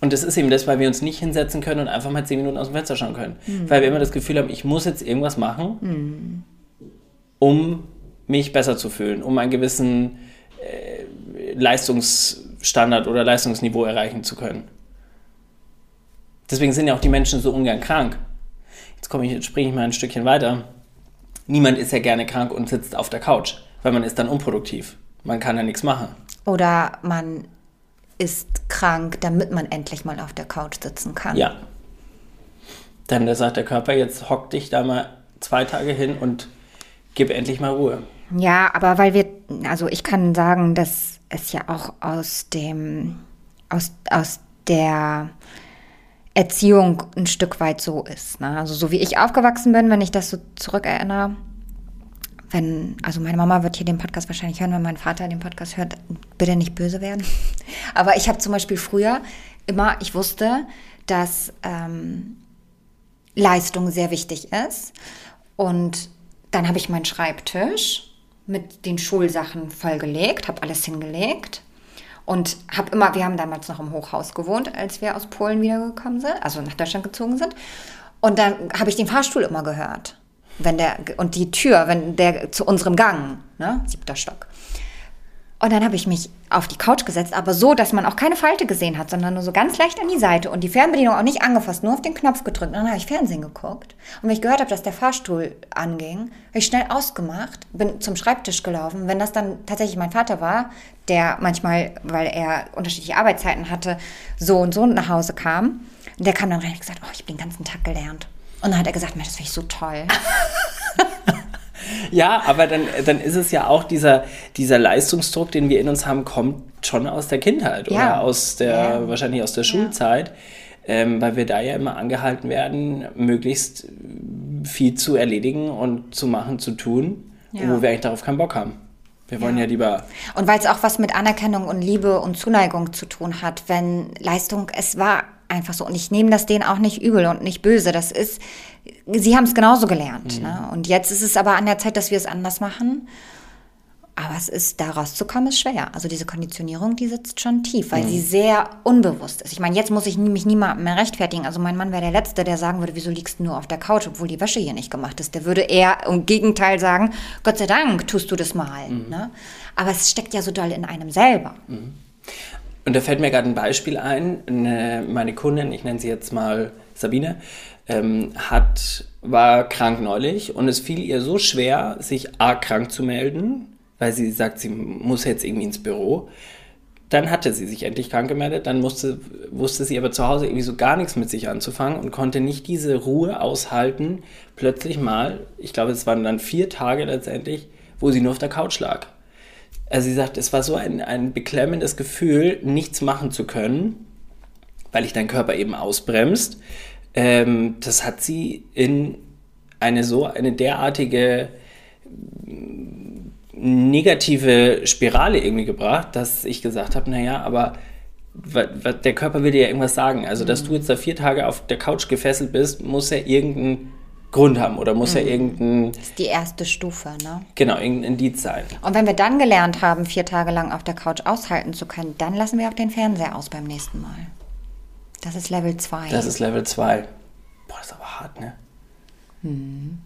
Und das ist eben das, weil wir uns nicht hinsetzen können und einfach mal zehn Minuten aus dem Fenster schauen können. Mhm. Weil wir immer das Gefühl haben, ich muss jetzt irgendwas machen, mhm. um mich besser zu fühlen, um einen gewissen äh, Leistungsstandard oder Leistungsniveau erreichen zu können. Deswegen sind ja auch die Menschen so ungern krank. Jetzt, komme ich, jetzt springe ich mal ein Stückchen weiter. Niemand ist ja gerne krank und sitzt auf der Couch, weil man ist dann unproduktiv. Man kann ja nichts machen. Oder man ist krank, damit man endlich mal auf der Couch sitzen kann. Ja. Dann sagt der Körper, jetzt hock dich da mal zwei Tage hin und gib endlich mal Ruhe. Ja, aber weil wir, also ich kann sagen, dass es ja auch aus dem, aus, aus der Erziehung ein Stück weit so ist. Ne? Also so wie ich aufgewachsen bin, wenn ich das so zurückerinnere, wenn, also meine Mama wird hier den Podcast wahrscheinlich hören, wenn mein Vater den Podcast hört, bitte nicht böse werden. Aber ich habe zum Beispiel früher immer, ich wusste, dass ähm, Leistung sehr wichtig ist. Und dann habe ich meinen Schreibtisch mit den Schulsachen vollgelegt, habe alles hingelegt und habe immer, wir haben damals noch im Hochhaus gewohnt, als wir aus Polen wiedergekommen sind, also nach Deutschland gezogen sind. Und dann habe ich den Fahrstuhl immer gehört wenn der und die Tür, wenn der zu unserem Gang, ne, siebter Stock. Und dann habe ich mich auf die Couch gesetzt, aber so, dass man auch keine Falte gesehen hat, sondern nur so ganz leicht an die Seite und die Fernbedienung auch nicht angefasst, nur auf den Knopf gedrückt. Und dann habe ich Fernsehen geguckt. Und wenn ich gehört habe, dass der Fahrstuhl anging, habe ich schnell ausgemacht, bin zum Schreibtisch gelaufen. Wenn das dann tatsächlich mein Vater war, der manchmal, weil er unterschiedliche Arbeitszeiten hatte, so und so nach Hause kam, der kam dann rein und gesagt, oh, ich habe den ganzen Tag gelernt. Und dann hat er gesagt, das finde ich so toll. ja, aber dann, dann ist es ja auch dieser, dieser Leistungsdruck, den wir in uns haben, kommt schon aus der Kindheit ja. oder aus der, ja. wahrscheinlich aus der Schulzeit. Ähm, weil wir da ja immer angehalten werden, möglichst viel zu erledigen und zu machen, zu tun, wo wir eigentlich darauf keinen Bock haben. Wir wollen ja, ja lieber. Und weil es auch was mit Anerkennung und Liebe und Zuneigung zu tun hat, wenn Leistung, es war einfach so. Und ich nehme das denen auch nicht übel und nicht böse. Das ist, sie haben es genauso gelernt. Mhm. Ne? Und jetzt ist es aber an der Zeit, dass wir es anders machen. Aber es ist, da rauszukommen, ist schwer. Also diese Konditionierung, die sitzt schon tief, weil mhm. sie sehr unbewusst ist. Ich meine, jetzt muss ich mich niemandem mehr rechtfertigen. Also mein Mann wäre der Letzte, der sagen würde, wieso liegst du nur auf der Couch, obwohl die Wäsche hier nicht gemacht ist. Der würde eher im Gegenteil sagen, Gott sei Dank tust du das mal. Mhm. Ne? Aber es steckt ja so doll in einem selber. Und da fällt mir gerade ein Beispiel ein. Eine, meine Kundin, ich nenne sie jetzt mal Sabine, ähm, hat, war krank neulich und es fiel ihr so schwer, sich arg krank zu melden weil sie sagt, sie muss jetzt irgendwie ins Büro. Dann hatte sie sich endlich krank gemeldet, dann musste, wusste sie aber zu Hause irgendwie so gar nichts mit sich anzufangen und konnte nicht diese Ruhe aushalten, plötzlich mal, ich glaube, es waren dann vier Tage letztendlich, wo sie nur auf der Couch lag. Also sie sagt, es war so ein, ein beklemmendes Gefühl, nichts machen zu können, weil ich dein Körper eben ausbremst. Ähm, das hat sie in eine so, eine derartige negative Spirale irgendwie gebracht, dass ich gesagt habe, naja, aber der Körper will dir ja irgendwas sagen. Also, dass du jetzt da vier Tage auf der Couch gefesselt bist, muss ja irgendeinen Grund haben oder muss mhm. ja irgendein... Das ist die erste Stufe, ne? Genau, irgendein Indiz sein. Und wenn wir dann gelernt haben, vier Tage lang auf der Couch aushalten zu können, dann lassen wir auch den Fernseher aus beim nächsten Mal. Das ist Level 2. Das ist Level 2. Boah, das ist aber hart, ne? Mhm.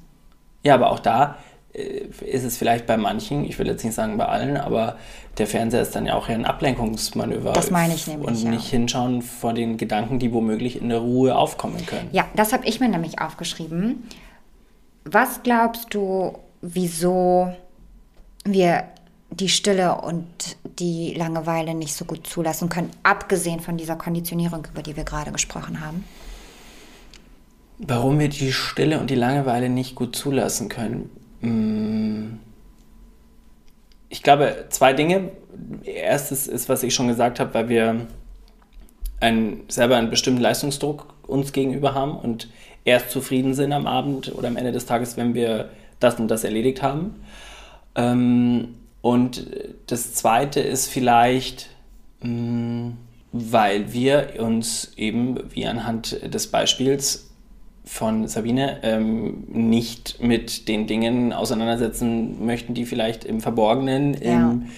Ja, aber auch da ist es vielleicht bei manchen, ich will jetzt nicht sagen bei allen, aber der Fernseher ist dann ja auch ein Ablenkungsmanöver. Das meine ich nämlich. Und nicht ja. hinschauen vor den Gedanken, die womöglich in der Ruhe aufkommen können. Ja, das habe ich mir nämlich aufgeschrieben. Was glaubst du, wieso wir die Stille und die Langeweile nicht so gut zulassen können, abgesehen von dieser Konditionierung, über die wir gerade gesprochen haben? Warum wir die Stille und die Langeweile nicht gut zulassen können? Ich glaube, zwei Dinge. Erstes ist, was ich schon gesagt habe, weil wir einen, selber einen bestimmten Leistungsdruck uns gegenüber haben und erst zufrieden sind am Abend oder am Ende des Tages, wenn wir das und das erledigt haben. Ähm, und das Zweite ist vielleicht, mm, weil wir uns eben, wie anhand des Beispiels, von Sabine ähm, nicht mit den Dingen auseinandersetzen möchten, die vielleicht im Verborgenen, ja. im,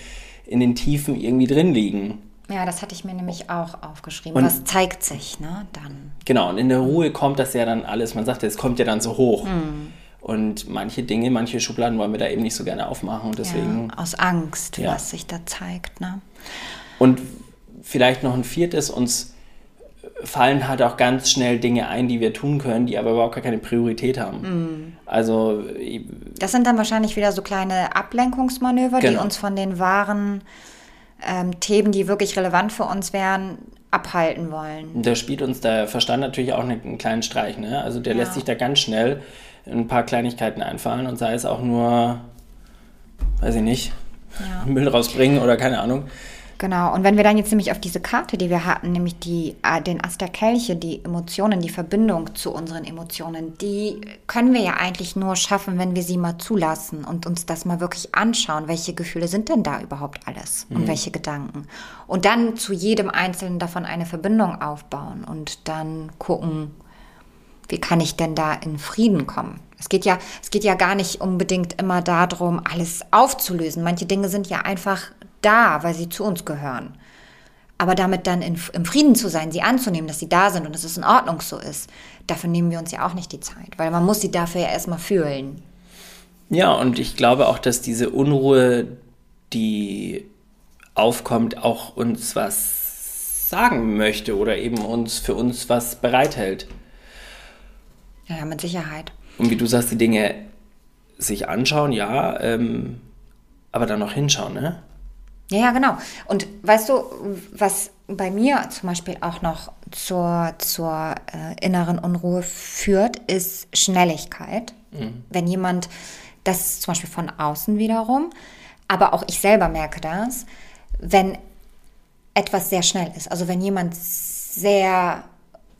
in den Tiefen irgendwie drin liegen. Ja, das hatte ich mir nämlich auch aufgeschrieben. Und Was zeigt sich, ne, dann? Genau, und in der Ruhe kommt das ja dann alles, man sagt, es kommt ja dann so hoch. Mhm. Und manche Dinge, manche Schubladen wollen wir da eben nicht so gerne aufmachen. Und deswegen, ja, aus Angst, ja. was sich da zeigt. Ne? Und vielleicht noch ein viertes, uns fallen halt auch ganz schnell Dinge ein, die wir tun können, die aber überhaupt gar keine Priorität haben. Mm. Also das sind dann wahrscheinlich wieder so kleine Ablenkungsmanöver, genau. die uns von den wahren ähm, Themen, die wirklich relevant für uns wären, abhalten wollen. Da spielt uns der Verstand natürlich auch einen kleinen Streich. Ne? Also der ja. lässt sich da ganz schnell ein paar Kleinigkeiten einfallen und sei es auch nur, weiß ich nicht, ja. Müll rausbringen oder keine Ahnung. Genau, und wenn wir dann jetzt nämlich auf diese Karte, die wir hatten, nämlich die, äh, den Ast der Kelche, die Emotionen, die Verbindung zu unseren Emotionen, die können wir ja eigentlich nur schaffen, wenn wir sie mal zulassen und uns das mal wirklich anschauen, welche Gefühle sind denn da überhaupt alles mhm. und welche Gedanken. Und dann zu jedem einzelnen davon eine Verbindung aufbauen und dann gucken, wie kann ich denn da in Frieden kommen? Es geht ja, es geht ja gar nicht unbedingt immer darum, alles aufzulösen. Manche Dinge sind ja einfach da, weil sie zu uns gehören. Aber damit dann in, im Frieden zu sein, sie anzunehmen, dass sie da sind und dass es in Ordnung so ist, dafür nehmen wir uns ja auch nicht die Zeit, weil man muss sie dafür ja erstmal fühlen. Ja, und ich glaube auch, dass diese Unruhe, die aufkommt, auch uns was sagen möchte oder eben uns für uns was bereithält. Ja, mit Sicherheit. Und wie du sagst, die Dinge sich anschauen, ja, ähm, aber dann noch hinschauen, ne? Ja, ja, genau. Und weißt du, was bei mir zum Beispiel auch noch zur, zur äh, inneren Unruhe führt, ist Schnelligkeit. Mhm. Wenn jemand, das ist zum Beispiel von außen wiederum, aber auch ich selber merke das, wenn etwas sehr schnell ist. Also wenn jemand sehr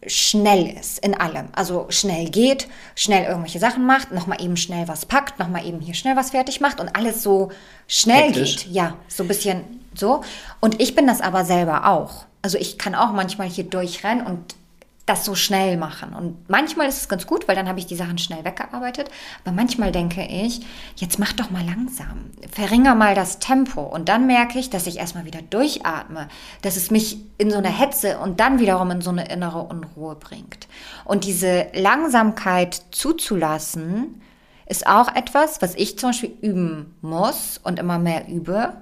schnell ist in allem. Also schnell geht, schnell irgendwelche Sachen macht, nochmal eben schnell was packt, nochmal eben hier schnell was fertig macht und alles so schnell Hektisch. geht. Ja, so ein bisschen so. Und ich bin das aber selber auch. Also ich kann auch manchmal hier durchrennen und das so schnell machen. Und manchmal ist es ganz gut, weil dann habe ich die Sachen schnell weggearbeitet. Aber manchmal denke ich, jetzt mach doch mal langsam. Verringer mal das Tempo. Und dann merke ich, dass ich erstmal wieder durchatme, dass es mich in so eine Hetze und dann wiederum in so eine innere Unruhe bringt. Und diese Langsamkeit zuzulassen, ist auch etwas, was ich zum Beispiel üben muss und immer mehr übe.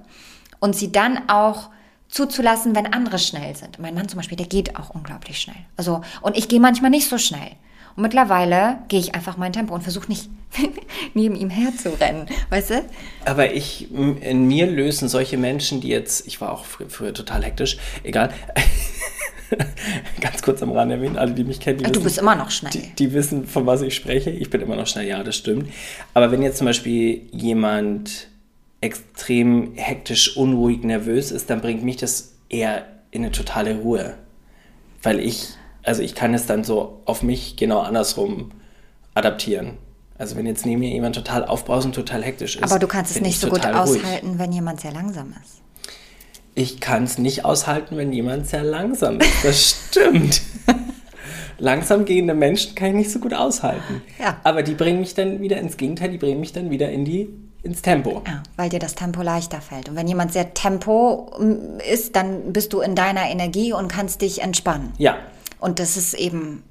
Und sie dann auch zuzulassen, wenn andere schnell sind. Mein Mann zum Beispiel, der geht auch unglaublich schnell. Also, und ich gehe manchmal nicht so schnell. Und mittlerweile gehe ich einfach mein Tempo und versuche nicht neben ihm herzurennen, weißt du? Aber ich, in mir lösen solche Menschen, die jetzt, ich war auch früher, total hektisch, egal, ganz kurz am Rand erwähnen, alle, die mich kennen, die du wissen, bist immer noch schnell. die, die wissen, von was ich spreche. Ich bin immer noch schnell, ja, das stimmt. Aber wenn jetzt zum Beispiel jemand extrem hektisch, unruhig, nervös ist, dann bringt mich das eher in eine totale Ruhe. Weil ich, also ich kann es dann so auf mich genau andersrum adaptieren. Also wenn jetzt neben mir jemand total aufbrausend, total hektisch ist. Aber du kannst es nicht ich so gut total ruhig. aushalten, wenn jemand sehr langsam ist. Ich kann es nicht aushalten, wenn jemand sehr langsam ist. Das stimmt. langsam gehende Menschen kann ich nicht so gut aushalten. Ja. Aber die bringen mich dann wieder ins Gegenteil, die bringen mich dann wieder in die, ins Tempo. Ja, weil dir das Tempo leichter fällt. Und wenn jemand sehr Tempo mm, ist, dann bist du in deiner Energie und kannst dich entspannen. Ja, Und das ist eben,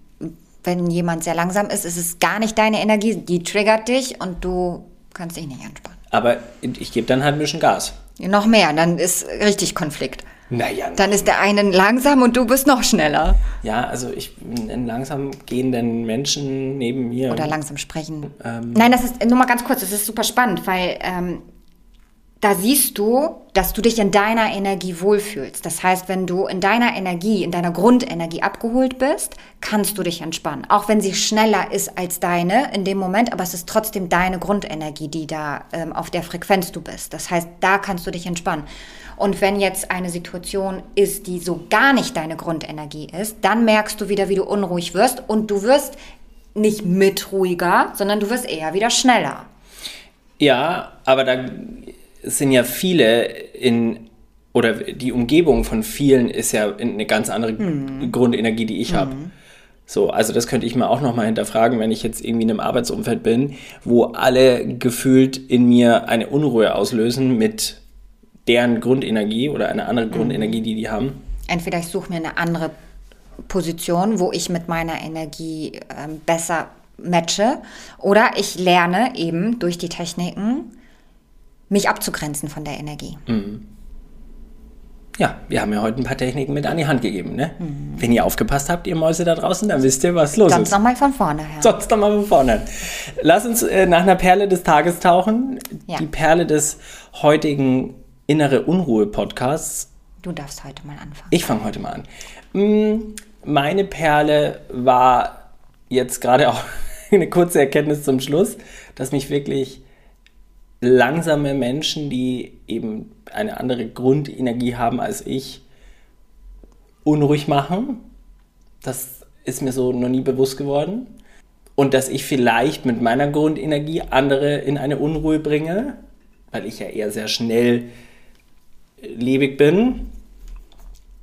wenn jemand sehr langsam ist, ist es gar nicht deine Energie, die triggert dich und du kannst dich nicht entspannen. aber ich gebe dann halt ein bisschen Gas. Noch mehr, dann ist richtig Konflikt. Naja, Dann ist der eine langsam und du bist noch schneller. ja, also ich einen langsam gehenden Menschen neben mir. Oder langsam sprechen. Ähm. Nein, das ist nur mal ganz kurz, das ist super spannend, weil ähm, da siehst du, dass du dich in deiner Energie wohlfühlst. Das heißt, wenn du in deiner Energie, in deiner Grundenergie abgeholt bist, kannst du dich entspannen. Auch wenn sie schneller ist als deine in dem Moment, aber es ist trotzdem deine Grundenergie, die da ähm, auf der Frequenz du bist. Das heißt, da kannst du dich entspannen. Und wenn jetzt eine Situation ist, die so gar nicht deine Grundenergie ist, dann merkst du wieder, wie du unruhig wirst und du wirst nicht mit ruhiger, sondern du wirst eher wieder schneller. Ja, aber da sind ja viele in oder die Umgebung von vielen ist ja eine ganz andere Grundenergie, die ich habe. So, also das könnte ich mir auch nochmal hinterfragen, wenn ich jetzt irgendwie in einem Arbeitsumfeld bin, wo alle gefühlt in mir eine Unruhe auslösen mit deren Grundenergie oder eine andere Grundenergie, die die haben. Entweder ich suche mir eine andere Position, wo ich mit meiner Energie ähm, besser matche, oder ich lerne eben durch die Techniken, mich abzugrenzen von der Energie. Ja, wir haben ja heute ein paar Techniken mit an die Hand gegeben. Ne? Wenn ihr aufgepasst habt, ihr Mäuse da draußen, dann wisst ihr, was los Sonst ist. nochmal von vorne her. Sonst noch mal von vorne. Lass uns äh, nach einer Perle des Tages tauchen. Ja. Die Perle des heutigen Innere Unruhe-Podcasts. Du darfst heute mal anfangen. Ich fange heute mal an. Mm, Meine Perle war jetzt gerade auch eine kurze Erkenntnis zum Schluss, dass mich wirklich langsame Menschen, die eben eine andere Grundenergie haben als ich, unruhig machen. Das ist mir so noch nie bewusst geworden. Und dass ich vielleicht mit meiner Grundenergie andere in eine Unruhe bringe, weil ich ja eher sehr schnell lebig bin.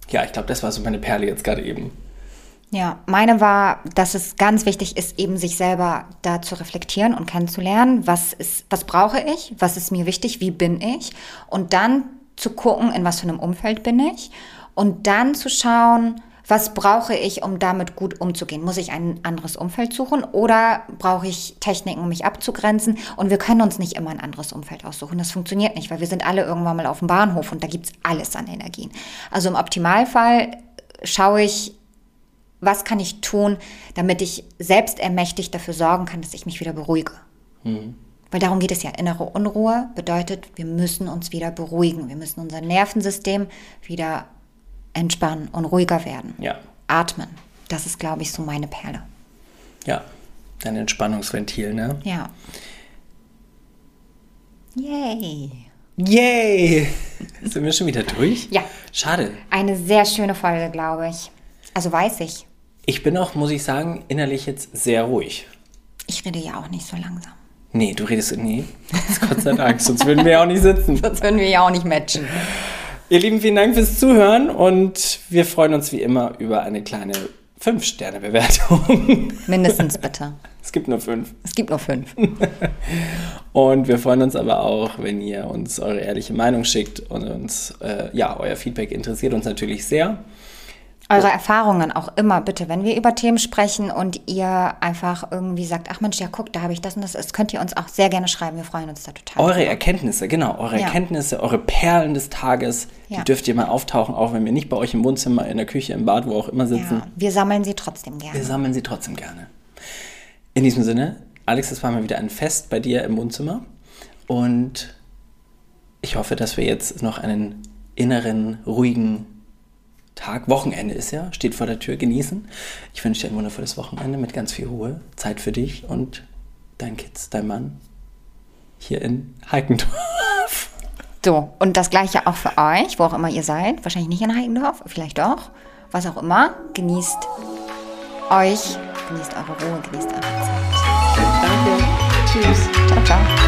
Ja, ich glaube, das war so meine Perle jetzt gerade eben. Ja, meine war, dass es ganz wichtig ist, eben sich selber da zu reflektieren und kennenzulernen, was ist, was brauche ich, was ist mir wichtig, wie bin ich? Und dann zu gucken, in was für einem Umfeld bin ich? Und dann zu schauen, was brauche ich, um damit gut umzugehen? Muss ich ein anderes Umfeld suchen oder brauche ich Techniken, um mich abzugrenzen? Und wir können uns nicht immer ein anderes Umfeld aussuchen. Das funktioniert nicht, weil wir sind alle irgendwann mal auf dem Bahnhof und da gibt's alles an Energien. Also im Optimalfall schaue ich, was kann ich tun, damit ich selbst ermächtigt dafür sorgen kann, dass ich mich wieder beruhige. Weil darum geht es ja. Innere Unruhe bedeutet, wir müssen uns wieder beruhigen. Wir müssen unser Nervensystem wieder entspannen und ruhiger werden. Ja, Atmen. Das ist, glaube ich, so meine Perle. ja. Ein Entspannungsventil, ne? Ja. Yay. Yay! Sind wir schon wieder durch? Ja. Schade. Eine sehr schöne Folge, glaube ich. Also weiß ich. Ich bin auch, muss ich sagen, innerlich jetzt sehr ruhig. Ich rede ja auch nicht so langsam. Nee, du redest. Nee, Gott sei Dank, sonst würden wir ja auch nicht sitzen. Sonst würden wir ja auch nicht matchen. Ihr Lieben, vielen Dank fürs Zuhören und wir freuen uns wie immer über eine kleine 5-Sterne-Bewertung. Mindestens bitte. Es gibt nur fünf. Es gibt nur fünf. Und wir freuen uns aber auch, wenn ihr uns eure ehrliche Meinung schickt und uns, äh, ja, euer Feedback interessiert uns natürlich sehr. Eure Erfahrungen auch immer bitte, wenn wir über Themen sprechen und ihr einfach irgendwie sagt, ach Mensch, ja guck, da habe ich das und das, das könnt ihr uns auch sehr gerne schreiben. Wir freuen uns da total. Eure Erkenntnisse, genau, eure Ja. Erkenntnisse, eure Perlen des Tages, Ja. die dürft ihr mal auftauchen, auch wenn wir nicht bei euch im Wohnzimmer, in der Küche, im Bad, wo auch immer sitzen. ja, wir sammeln sie trotzdem Wir gerne. sammeln sie trotzdem gerne. In diesem Sinne, Alex, es war mal wieder ein Fest bei dir im Wohnzimmer und ich hoffe, dass wir jetzt noch einen inneren, ruhigen Tag, Wochenende ist ja, steht vor der Tür, genießen. Ich wünsche dir ein wundervolles Wochenende mit ganz viel Ruhe, Zeit für dich und dein Kids, dein Mann hier in Heikendorf. So, und das gleiche auch für euch, wo auch immer ihr seid. Wahrscheinlich nicht in Heikendorf, vielleicht doch. Was auch immer. Genießt euch, genießt eure Ruhe, genießt eure Zeit. Danke. Tschüss. Ciao, ciao.